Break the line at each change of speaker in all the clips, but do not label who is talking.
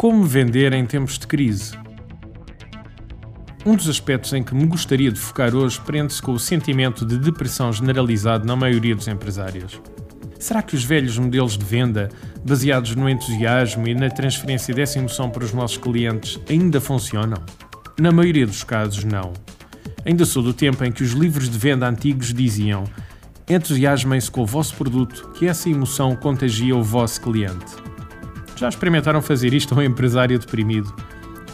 Como vender em tempos de crise? Um dos aspectos em que me gostaria de focar hoje prende-se com o sentimento de depressão generalizado na maioria dos empresários. Será que os velhos modelos de venda, baseados no entusiasmo e na transferência dessa emoção para os nossos clientes, ainda funcionam? Na maioria dos casos, não. Ainda sou do tempo em que os livros de venda antigos diziam: entusiasmem-se com o vosso produto, que essa emoção contagia o vosso cliente. Já experimentaram fazer isto a um empresário deprimido?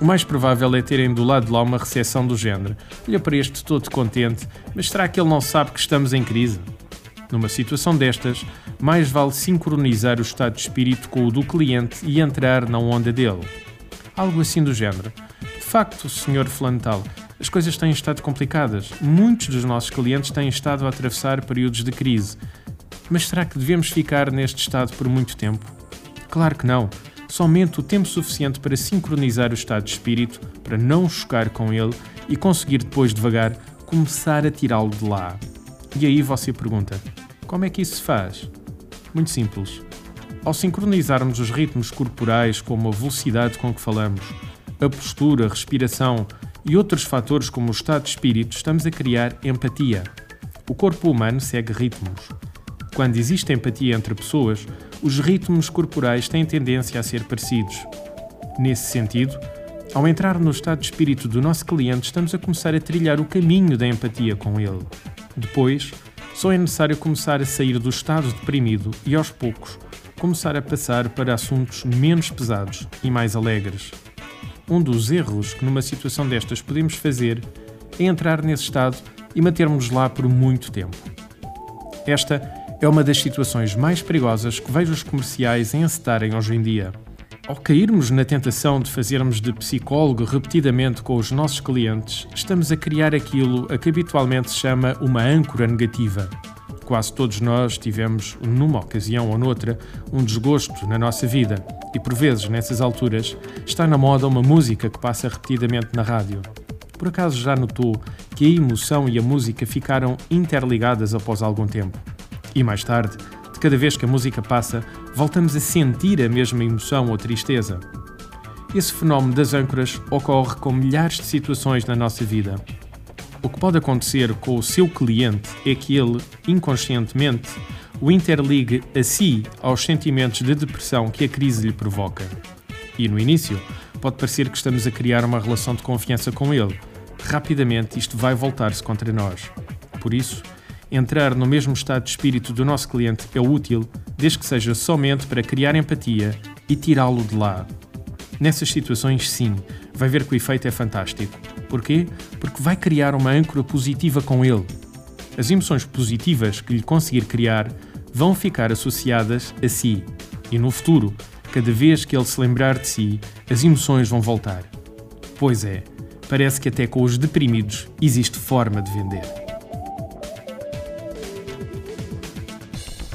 O mais provável é terem do lado de lá uma recepção do género. Olha para este todo contente, mas será que ele não sabe que estamos em crise? Numa situação destas, mais vale sincronizar o estado de espírito com o do cliente e entrar na onda dele. Algo assim do género. De facto, Sr. Flantal, as coisas têm estado complicadas. Muitos dos nossos clientes têm estado a atravessar períodos de crise. Mas será que devemos ficar neste estado por muito tempo? Claro que não. Somente o tempo suficiente para sincronizar o estado de espírito, para não chocar com ele e conseguir depois devagar começar a tirá-lo de lá. E aí você pergunta: como é que isso se faz? Muito simples. Ao sincronizarmos os ritmos corporais, como a velocidade com que falamos, a postura, a respiração e outros fatores como o estado de espírito, estamos a criar empatia. O corpo humano segue ritmos. Quando existe empatia entre pessoas, os ritmos corporais têm tendência a ser parecidos. Nesse sentido, ao entrar no estado de espírito do nosso cliente, estamos a começar a trilhar o caminho da empatia com ele. Depois, só é necessário começar a sair do estado deprimido e, aos poucos, começar a passar para assuntos menos pesados e mais alegres. Um dos erros que numa situação destas podemos fazer é entrar nesse estado e mantermos lá por muito tempo. Esta é uma das situações mais perigosas que vejo os comerciais encetarem hoje em dia. Ao cairmos na tentação de fazermos de psicólogo repetidamente com os nossos clientes, estamos a criar aquilo a que habitualmente se chama uma âncora negativa. Quase todos nós tivemos, numa ocasião ou noutra, um desgosto na nossa vida, e por vezes, nessas alturas, está na moda uma música que passa repetidamente na rádio. Por acaso já notou que a emoção e a música ficaram interligadas após algum tempo? E mais tarde, de cada vez que a música passa, voltamos a sentir a mesma emoção ou tristeza. Esse fenómeno das âncoras ocorre com milhares de situações na nossa vida. O que pode acontecer com o seu cliente é que ele, inconscientemente, o interligue a si aos sentimentos de depressão que a crise lhe provoca. E no início, pode parecer que estamos a criar uma relação de confiança com ele. Rapidamente, isto vai voltar-se contra nós. Por isso, entrar no mesmo estado de espírito do nosso cliente é útil, desde que seja somente para criar empatia e tirá-lo de lá. Nessas situações, sim, vai ver que o efeito é fantástico. Porquê? Porque vai criar uma âncora positiva com ele. As emoções positivas que lhe conseguir criar vão ficar associadas a si. E no futuro, cada vez que ele se lembrar de si, as emoções vão voltar. Pois é, parece que até com os deprimidos existe forma de vender.